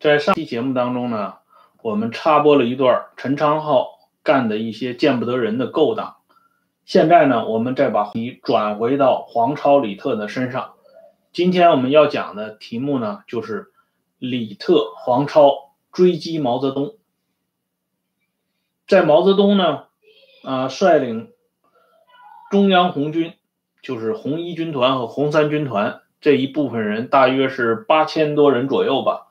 在上期节目当中呢，我们插播了一段陈昌浩干的一些见不得人的勾当。现在呢，我们再把题转回到黄超、李特的身上。今天我们要讲的题目呢，就是李特、黄超追击毛泽东。在毛泽东呢，啊，率领中央红军，就是红一军团和红三军团这一部分人，大约是八千多人左右吧。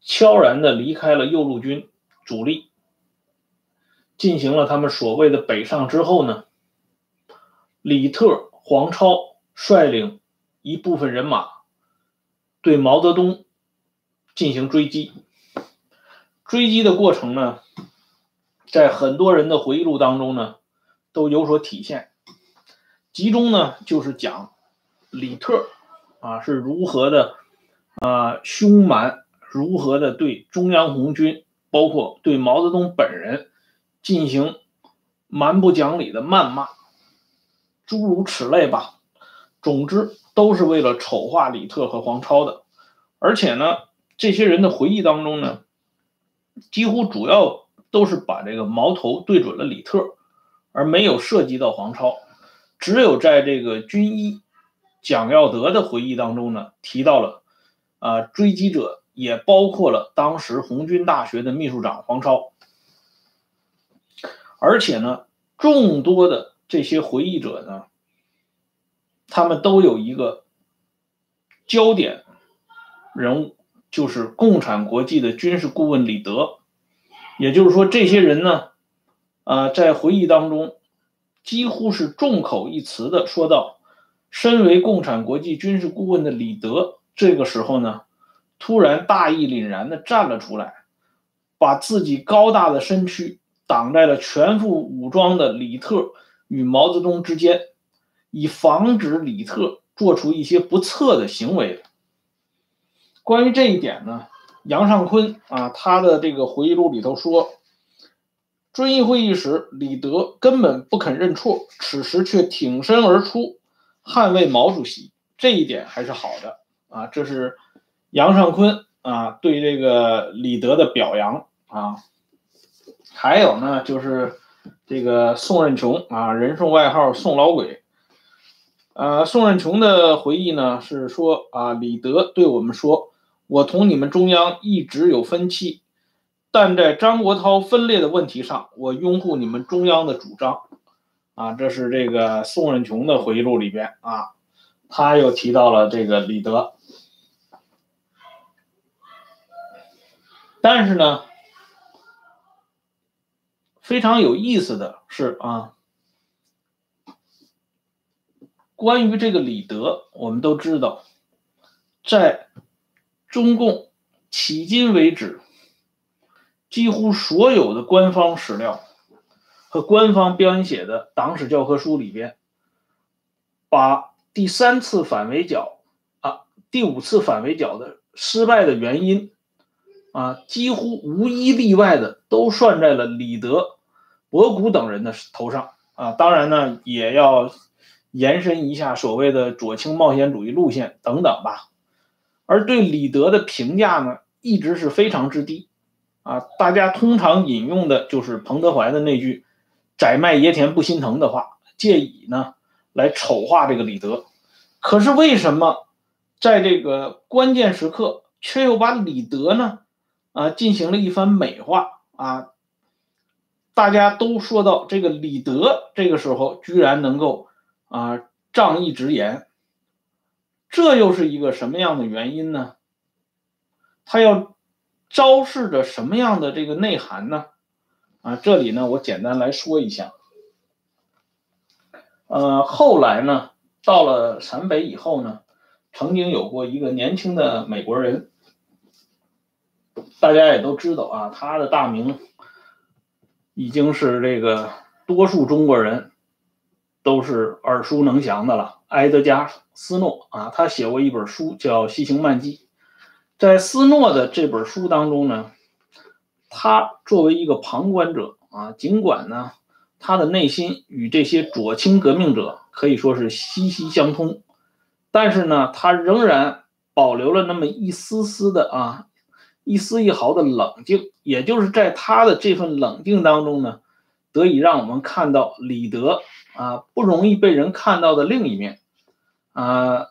悄然的离开了右路军主力，进行了他们所谓的北上之后呢，李特、黄超率领一部分人马对毛泽东进行追击。追击的过程呢，在很多人的回忆录当中呢都有所体现，集中呢就是讲李特啊是如何的啊凶蛮。如何的对中央红军，包括对毛泽东本人进行蛮不讲理的谩骂，诸如此类吧。总之，都是为了丑化李特和黄超的。而且呢，这些人的回忆当中呢，几乎主要都是把这个矛头对准了李特，而没有涉及到黄超。只有在这个军医蒋耀德的回忆当中呢，提到了啊，追击者。也包括了当时红军大学的秘书长黄超，而且呢，众多的这些回忆者呢，他们都有一个焦点人物，就是共产国际的军事顾问李德。也就是说，这些人呢，啊，在回忆当中几乎是众口一词的说到，身为共产国际军事顾问的李德，这个时候呢。突然大义凛然地站了出来，把自己高大的身躯挡在了全副武装的李特与毛泽东之间，以防止李特做出一些不测的行为。关于这一点呢，杨尚昆啊，他的这个回忆录里头说，遵义会议时，李德根本不肯认错，此时却挺身而出，捍卫毛主席，这一点还是好的啊，这是。杨尚昆啊，对这个李德的表扬啊，还有呢，就是这个宋任穷啊，人送外号“宋老鬼”。呃，宋任穷的回忆呢是说啊，李德对我们说：“我同你们中央一直有分歧，但在张国焘分裂的问题上，我拥护你们中央的主张。”啊，这是这个宋任穷的回忆录里边啊，他又提到了这个李德。但是呢，非常有意思的是啊，关于这个李德，我们都知道，在中共迄今为止，几乎所有的官方史料和官方编写的党史教科书里边，把第三次反围剿啊，第五次反围剿的失败的原因。啊，几乎无一例外的都算在了李德、博古等人的头上啊！当然呢，也要延伸一下所谓的左倾冒险主义路线等等吧。而对李德的评价呢，一直是非常之低啊！大家通常引用的就是彭德怀的那句“宰卖爷田不心疼”的话，借以呢来丑化这个李德。可是为什么在这个关键时刻却又把李德呢？啊，进行了一番美化啊！大家都说到这个李德，这个时候居然能够啊仗义直言，这又是一个什么样的原因呢？他要昭示着什么样的这个内涵呢？啊，这里呢，我简单来说一下。呃，后来呢，到了陕北以后呢，曾经有过一个年轻的美国人。大家也都知道啊，他的大名已经是这个多数中国人都是耳熟能详的了。埃德加·斯诺啊，他写过一本书叫《西行漫记》。在斯诺的这本书当中呢，他作为一个旁观者啊，尽管呢他的内心与这些左倾革命者可以说是息息相通，但是呢，他仍然保留了那么一丝丝的啊。一丝一毫的冷静，也就是在他的这份冷静当中呢，得以让我们看到李德啊不容易被人看到的另一面。啊，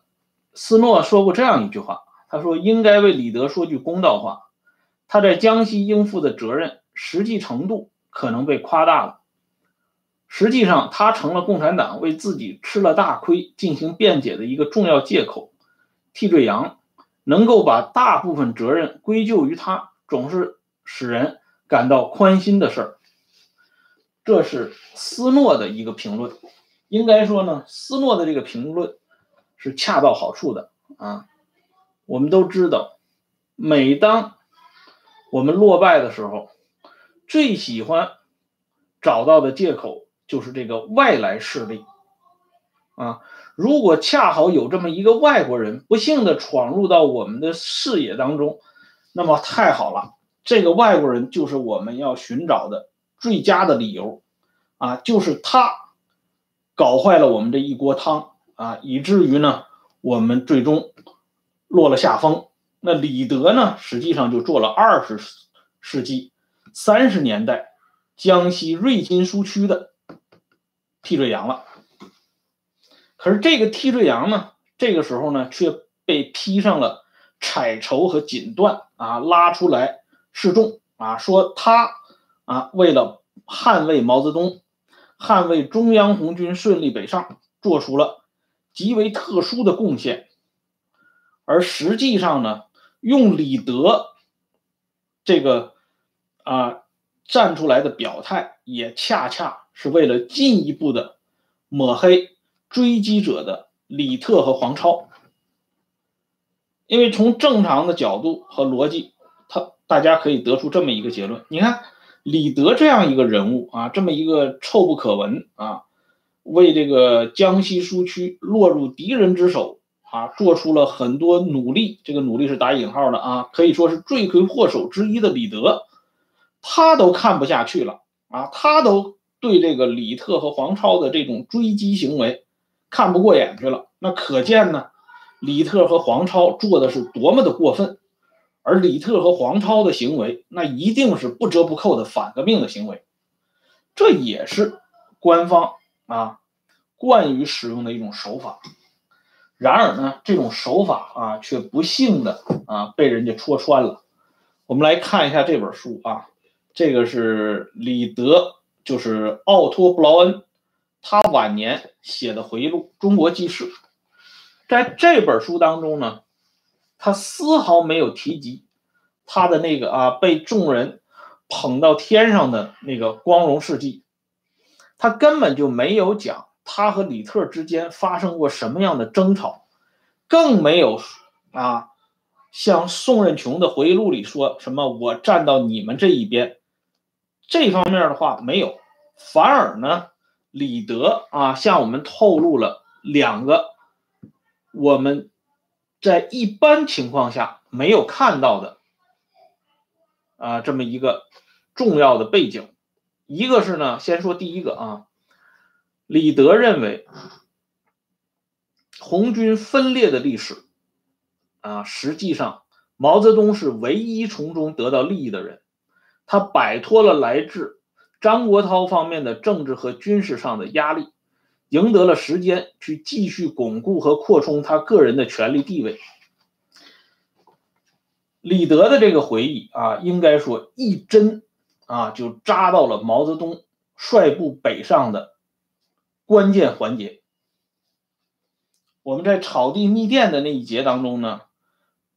斯诺说过这样一句话，他说应该为李德说句公道话，他在江西应负的责任实际程度可能被夸大了。实际上，他成了共产党为自己吃了大亏进行辩解的一个重要借口。替罪羊能够把大部分责任归咎于他，总是使人感到宽心的事儿。这是斯诺的一个评论。应该说呢，斯诺的这个评论是恰到好处的啊。我们都知道，每当我们落败的时候，最喜欢找到的借口。就是这个外来势力，啊，如果恰好有这么一个外国人不幸的闯入到我们的视野当中，那么太好了，这个外国人就是我们要寻找的最佳的理由，啊，就是他搞坏了我们这一锅汤啊，以至于呢，我们最终落了下风。那李德呢，实际上就做了二十世纪三十年代江西瑞金苏区的。替罪羊了，可是这个替罪羊呢，这个时候呢，却被披上了彩绸和锦缎啊，拉出来示众啊，说他啊，为了捍卫毛泽东，捍卫中央红军顺利北上，做出了极为特殊的贡献。而实际上呢，用李德这个啊站出来的表态，也恰恰。是为了进一步的抹黑追击者的李特和黄超，因为从正常的角度和逻辑，他大家可以得出这么一个结论：你看李德这样一个人物啊，这么一个臭不可闻啊，为这个江西苏区落入敌人之手啊，做出了很多努力，这个努力是打引号的啊，可以说是罪魁祸首之一的李德，他都看不下去了啊，他都。对这个李特和黄超的这种追击行为看不过眼去了，那可见呢，李特和黄超做的是多么的过分，而李特和黄超的行为那一定是不折不扣的反革命的行为，这也是官方啊惯于使用的一种手法。然而呢，这种手法啊却不幸的啊被人家戳穿了。我们来看一下这本书啊，这个是李德。就是奥托·布劳恩，他晚年写的回忆录《中国纪事》。在这本书当中呢，他丝毫没有提及他的那个啊被众人捧到天上的那个光荣事迹，他根本就没有讲他和李特之间发生过什么样的争吵，更没有啊像宋任穷的回忆录里说什么我站到你们这一边。这方面的话没有，反而呢，李德啊向我们透露了两个我们在一般情况下没有看到的啊这么一个重要的背景。一个是呢，先说第一个啊，李德认为红军分裂的历史啊，实际上毛泽东是唯一从中得到利益的人。他摆脱了来自张国焘方面的政治和军事上的压力，赢得了时间去继续巩固和扩充他个人的权力地位。李德的这个回忆啊，应该说一针啊就扎到了毛泽东率部北上的关键环节。我们在草地密电的那一节当中呢，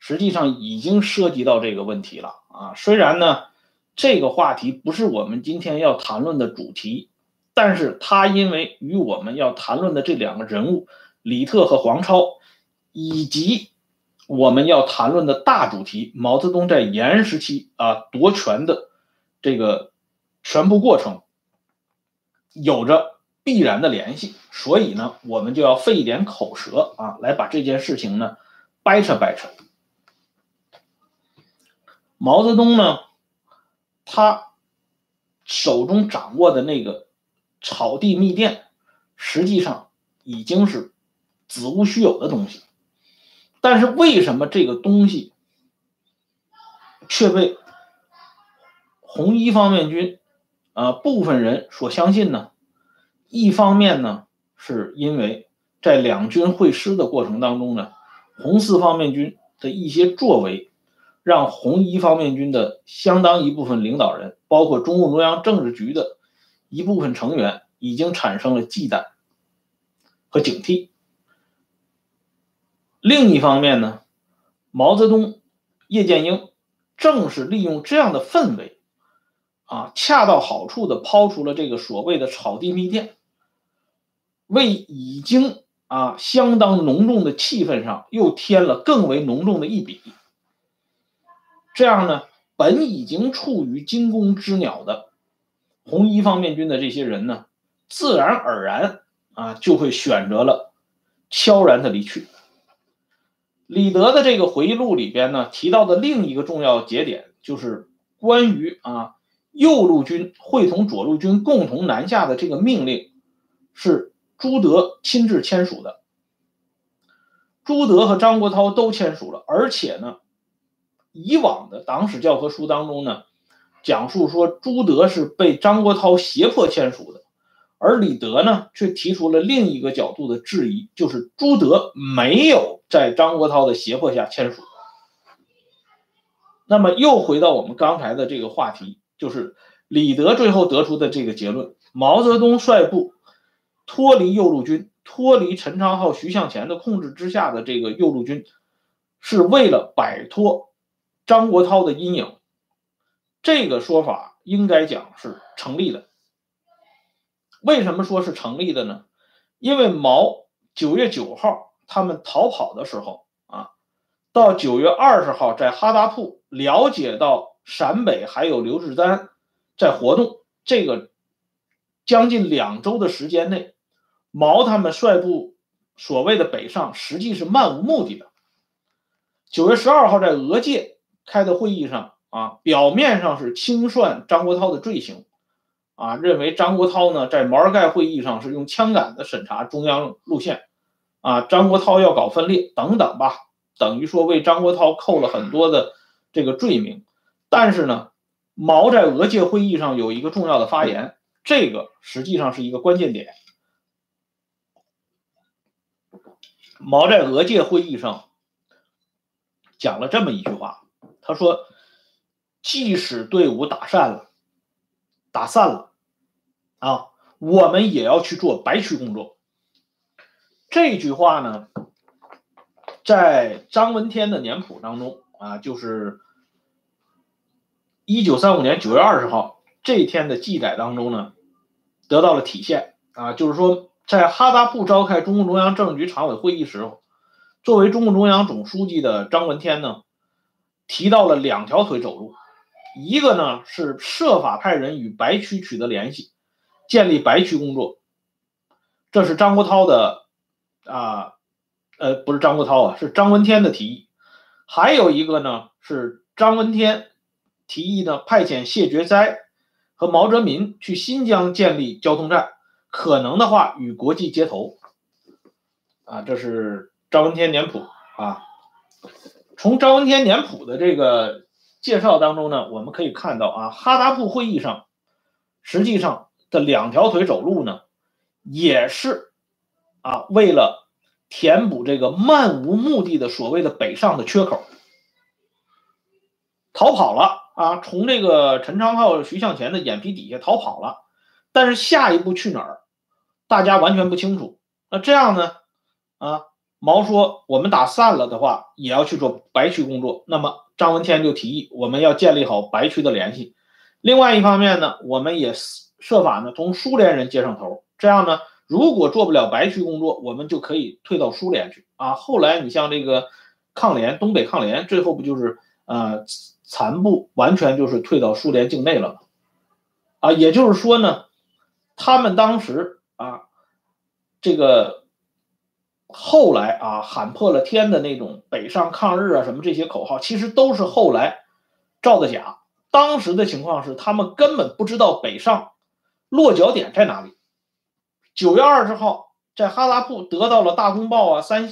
实际上已经涉及到这个问题了啊，虽然呢。这个话题不是我们今天要谈论的主题，但是它因为与我们要谈论的这两个人物李特和黄超，以及我们要谈论的大主题毛泽东在延安时期啊夺权的这个全部过程，有着必然的联系，所以呢，我们就要费一点口舌啊，来把这件事情呢掰扯掰扯。毛泽东呢？他手中掌握的那个草地密电，实际上已经是子无虚有的东西。但是为什么这个东西却被红一方面军啊部分人所相信呢？一方面呢，是因为在两军会师的过程当中呢，红四方面军的一些作为，让红一方面军的相当一部分领导人，包括中共中央政治局的一部分成员，已经产生了忌惮和警惕。另一方面呢，毛泽东、叶剑英正是利用这样的氛围，啊，恰到好处的抛出了这个所谓的草地密电。为已经啊相当浓重的气氛上又添了更为浓重的一笔，这样呢，本已经处于惊弓之鸟的红一方面军的这些人呢，自然而然啊就会选择了悄然的离去。李德的这个回忆录里边呢提到的另一个重要节点，就是关于啊右路军会同左路军共同南下的这个命令是。朱德亲自签署的，朱德和张国焘都签署了，而且呢，以往的党史教科书当中呢，讲述说朱德是被张国焘胁迫签署的，而李德呢，却提出了另一个角度的质疑，就是朱德没有在张国焘的胁迫下签署。那么又回到我们刚才的这个话题，就是李德最后得出的这个结论：毛泽东率部。脱离右路军，脱离陈昌浩、徐向前的控制之下的这个右路军，是为了摆脱张国焘的阴影。这个说法应该讲是成立的。为什么说是成立的呢？因为毛九月九号他们逃跑的时候啊，到九月二十号在哈达铺了解到陕北还有刘志丹在活动，这个将近两周的时间内。毛他们率部所谓的北上，实际是漫无目的的。九月十二号在俄界开的会议上啊，表面上是清算张国焘的罪行，啊，认为张国焘呢在毛尔盖会议上是用枪杆子审查中央路线，啊，张国焘要搞分裂等等吧，等于说为张国焘扣了很多的这个罪名。但是呢，毛在俄界会议上有一个重要的发言，这个实际上是一个关键点。毛在俄界会议上讲了这么一句话，他说：“即使队伍打散了，打散了，啊，我们也要去做白区工作。”这句话呢，在张闻天的年谱当中啊，就是一九三五年九月二十号这一天的记载当中呢，得到了体现啊，就是说。在哈达铺召开中共中央政治局常委会议时候，作为中共中央总书记的张闻天呢，提到了两条腿走路，一个呢是设法派人与白区取得联系，建立白区工作，这是张国焘的啊，呃，不是张国焘啊，是张闻天的提议。还有一个呢是张闻天提议呢，派遣谢觉哉和毛泽民去新疆建立交通站。可能的话，与国际接头，啊，这是张闻天年谱啊。从张闻天年谱的这个介绍当中呢，我们可以看到啊，哈达铺会议上，实际上的两条腿走路呢，也是啊，为了填补这个漫无目的的所谓的北上的缺口，逃跑了啊，从这个陈昌浩、徐向前的眼皮底下逃跑了，但是下一步去哪儿？大家完全不清楚，那这样呢？啊，毛说我们打散了的话，也要去做白区工作。那么张闻天就提议，我们要建立好白区的联系。另外一方面呢，我们也设法呢同苏联人接上头。这样呢，如果做不了白区工作，我们就可以退到苏联去。啊，后来你像这个抗联，东北抗联，最后不就是呃残部完全就是退到苏联境内了吗？啊，也就是说呢，他们当时。啊，这个后来啊喊破了天的那种北上抗日啊什么这些口号，其实都是后来造的假。当时的情况是，他们根本不知道北上落脚点在哪里。九月二十号，在哈达铺得到了《大公报》啊、山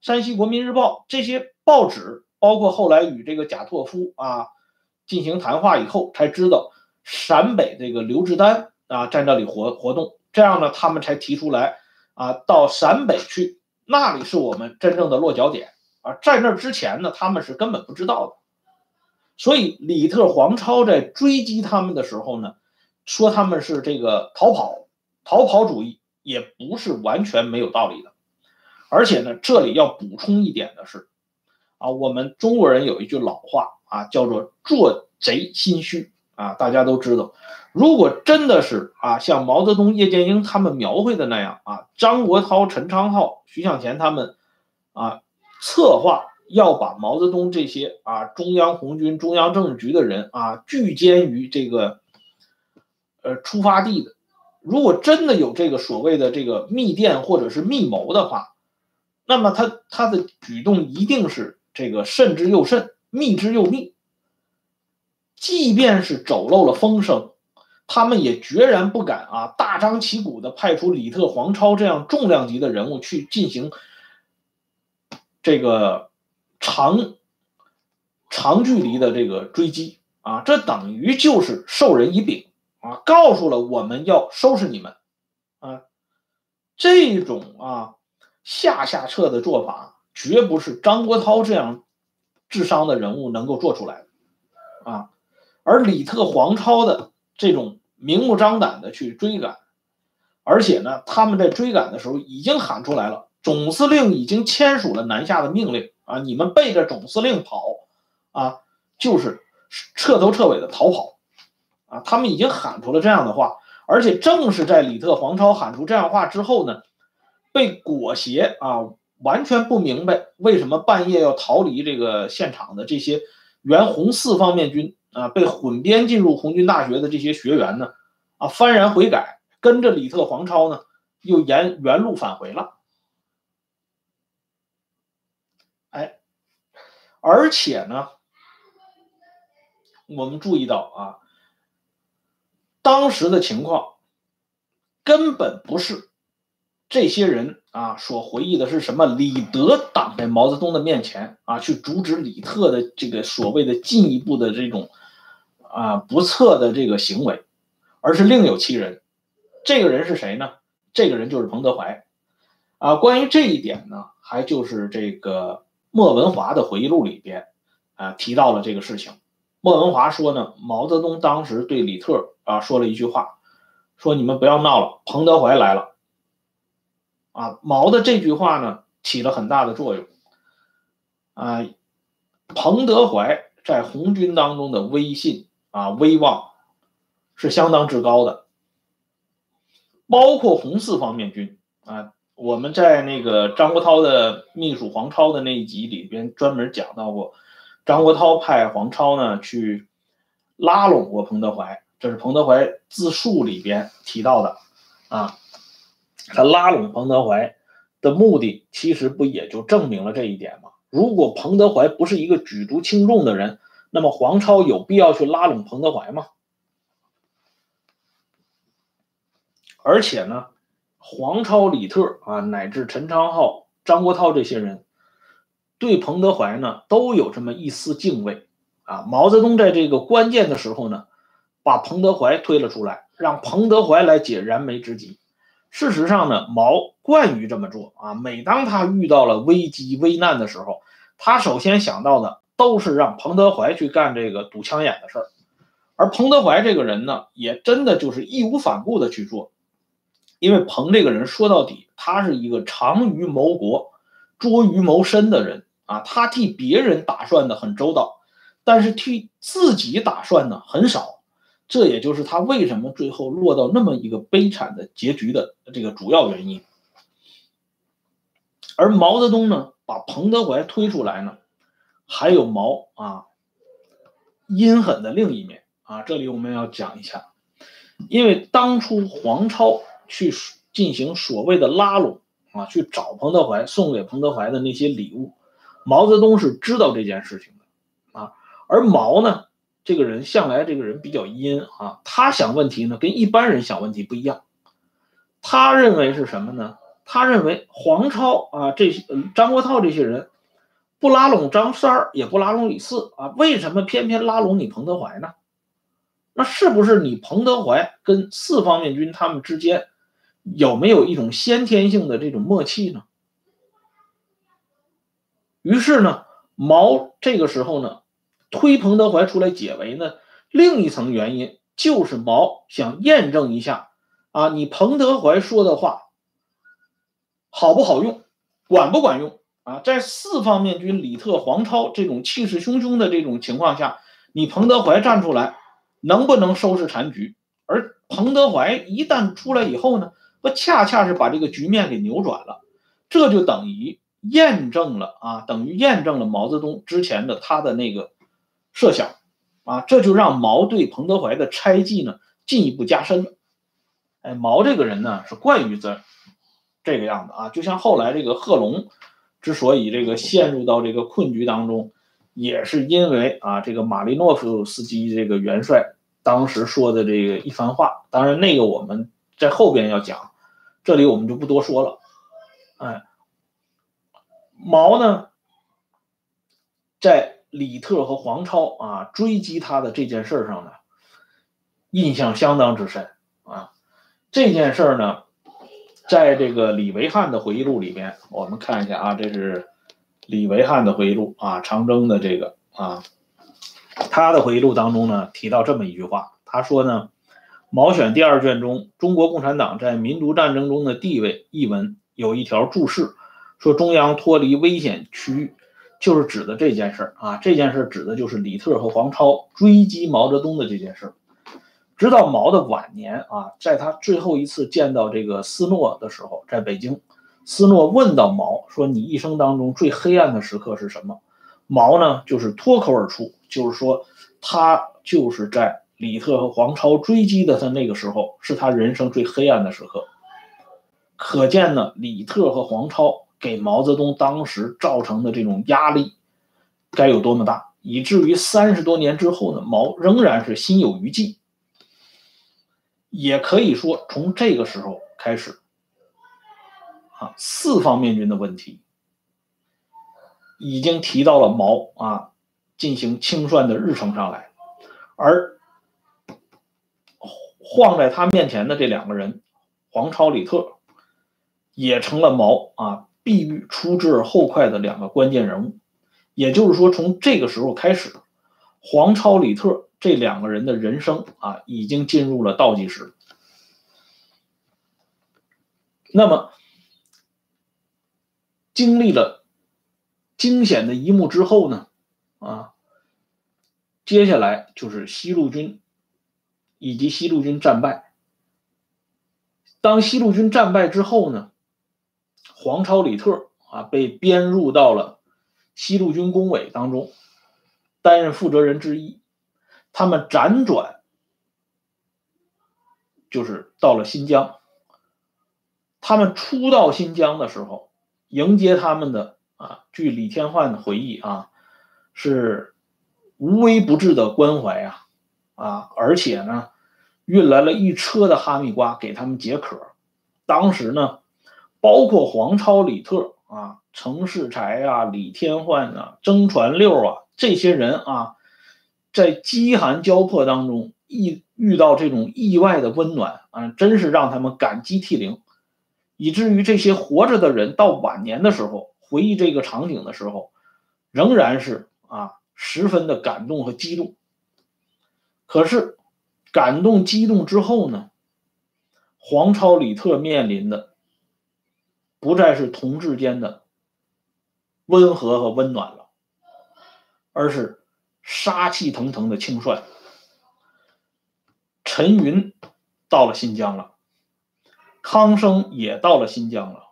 山西国民日报这些报纸，包括后来与这个贾拓夫啊进行谈话以后，才知道陕北这个刘志丹啊在那里活活动，这样呢，他们才提出来啊到陕北去，那里是我们真正的落脚点啊。在那之前呢，他们是根本不知道的。所以李特、黄超在追击他们的时候呢，说他们是这个逃跑、逃跑主义，也不是完全没有道理的。而且呢，这里要补充一点的是，啊，我们中国人有一句老话啊，叫做“做贼心虚”啊，大家都知道，如果真的是啊，像毛泽东、叶剑英他们描绘的那样啊，张国焘、陈昌浩、徐向前他们啊，策划。要把毛泽东这些啊中央红军、中央政治局的人啊聚歼于这个呃出发地的，如果真的有这个所谓的这个密电或者是密谋的话，那么他他的举动一定是这个慎之又慎，密之又密。即便是走漏了风声，他们也决然不敢啊大张旗鼓的派出李特、黄超这样重量级的人物去进行这个。长长距离的这个追击啊，这等于就是授人以柄啊，告诉了我们要收拾你们啊，这种啊下下策的做法，绝不是张国焘这样智商的人物能够做出来的啊。而李特、黄超的这种明目张胆的去追赶，而且呢，他们在追赶的时候已经喊出来了，总司令已经签署了南下的命令。啊！你们背着总司令跑，啊，就是彻头彻尾的逃跑，啊！他们已经喊出了这样的话，而且正是在李特、黄超喊出这样话之后呢，被裹挟啊，完全不明白为什么半夜要逃离这个现场的这些原红四方面军啊，被混编进入红军大学的这些学员呢，啊，幡然悔改，跟着李特、黄超呢，又沿原路返回了。哎，而且呢，我们注意到啊，当时的情况根本不是这些人啊所回忆的是什么？李德挡在毛泽东的面前啊，去阻止李特的这个所谓的进一步的这种啊不测的这个行为，而是另有其人。这个人是谁呢？这个人就是彭德怀啊。关于这一点呢，还就是这个。莫文华的回忆录里边，啊提到了这个事情。莫文华说呢，毛泽东当时对李特啊说了一句话，说你们不要闹了，彭德怀来了。啊，毛的这句话呢起了很大的作用。啊，彭德怀在红军当中的威信啊威望是相当之高的，包括红四方面军啊。我们在那个张国焘的秘书黄超的那一集里边专门讲到过，张国焘派黄超呢去拉拢过彭德怀，这是彭德怀自述里边提到的啊。他拉拢彭德怀的目的，其实不也就证明了这一点吗？如果彭德怀不是一个举足轻重的人，那么黄超有必要去拉拢彭德怀吗？而且呢？黄超、李特啊，乃至陈昌浩、张国焘这些人，对彭德怀呢都有这么一丝敬畏啊。毛泽东在这个关键的时候呢，把彭德怀推了出来，让彭德怀来解燃眉之急。事实上呢，毛惯于这么做啊。每当他遇到了危机危难的时候，他首先想到的都是让彭德怀去干这个堵枪眼的事儿。而彭德怀这个人呢，也真的就是义无反顾的去做。因为彭这个人说到底，他是一个长于谋国、拙于谋身的人啊。他替别人打算的很周到，但是替自己打算的很少。这也就是他为什么最后落到那么一个悲惨的结局的这个主要原因。而毛泽东呢，把彭德怀推出来呢，还有毛啊阴狠的另一面啊。这里我们要讲一下，因为当初黄超。去进行所谓的拉拢啊，去找彭德怀送给彭德怀的那些礼物，毛泽东是知道这件事情的啊。而毛呢，这个人向来这个人比较阴啊，他想问题呢跟一般人想问题不一样。他认为是什么呢？他认为黄超啊这些张国焘这些人不拉拢张三儿，也不拉拢李四啊，为什么偏偏拉拢你彭德怀呢？那是不是你彭德怀跟四方面军他们之间有没有一种先天性的这种默契呢？于是呢，毛这个时候呢，推彭德怀出来解围呢，另一层原因就是毛想验证一下啊，你彭德怀说的话好不好用，管不管用。啊，在四方面军李特、黄超这种气势汹汹的这种情况下，你彭德怀站出来，能不能收拾残局？而彭德怀一旦出来以后呢，不恰恰是把这个局面给扭转了？这就等于验证了啊，等于验证了毛泽东之前的他的那个设想啊，这就让毛对彭德怀的猜忌呢进一步加深了。哎，毛这个人呢是惯于这这个样子啊，就像后来这个贺龙。之所以这个陷入到这个困局当中，也是因为啊，这个马利诺夫斯基这个元帅当时说的这个一番话。当然，那个我们在后边要讲，这里我们就不多说了。哎，毛呢，在李特和黄超啊追击他的这件事上呢，印象相当之深啊。这件事呢。在这个李维汉的回忆录里边，我们看一下啊，这是李维汉的回忆录啊，长征的这个啊，他的回忆录当中呢提到这么一句话，他说呢，毛选第二卷中《中国共产党在民族战争中的地位》一文有一条注释，说中央脱离危险区域，就是指的这件事儿啊，这件事指的就是李特和黄超追击毛泽东的这件事儿。直到毛的晚年啊，在他最后一次见到这个斯诺的时候，在北京，斯诺问到毛说：“你一生当中最黑暗的时刻是什么？”毛呢，就是脱口而出，就是说他就是在李特和黄超追击的他那个时候，是他人生最黑暗的时刻。可见呢，李特和黄超给毛泽东当时造成的这种压力该有多么大，以至于三十多年之后呢，毛仍然是心有余悸。也可以说，从这个时候开始，啊，四方面军的问题已经提到了毛啊进行清算的日程上来，而晃在他面前的这两个人，黄超、李特，也成了毛啊必欲出之而后快的两个关键人物。也就是说，从这个时候开始，黄超、李特。这两个人的人生啊，已经进入了倒计时。那么，经历了惊险的一幕之后呢，啊，接下来就是西路军以及西路军战败。当西路军战败之后呢，黄超、李特啊被编入到了西路军工委当中，担任负责人之一。他们辗转，就是到了新疆。他们初到新疆的时候，迎接他们的啊，据李天焕的回忆啊，是无微不至的关怀啊啊，而且呢，运来了一车的哈密瓜给他们解渴。当时呢，包括黄超、李特啊、程世才啊、李天焕啊、曾传六啊这些人啊。在饥寒交迫当中，遇遇到这种意外的温暖啊，真是让他们感激涕零，以至于这些活着的人到晚年的时候回忆这个场景的时候，仍然是啊十分的感动和激动。可是感动激动之后呢，黄超、李特面临的不再是同志间的温和和温暖了，而是。杀气腾腾的清帅，陈云到了新疆了，康生也到了新疆了，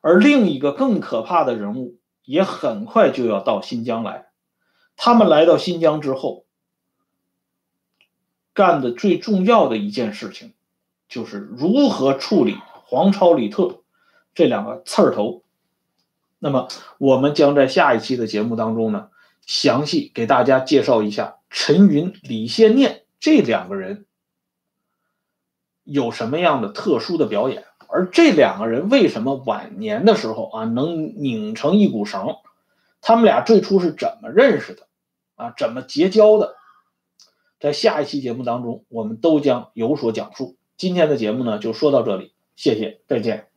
而另一个更可怕的人物也很快就要到新疆来。他们来到新疆之后，干的最重要的一件事情，就是如何处理黄超、李特这两个刺儿头。那么，我们将在下一期的节目当中呢。详细给大家介绍一下陈云、李先念这两个人有什么样的特殊的表演，而这两个人为什么晚年的时候啊能拧成一股绳，他们俩最初是怎么认识的啊？怎么结交的？在下一期节目当中，我们都将有所讲述。今天的节目呢，就说到这里，谢谢，再见。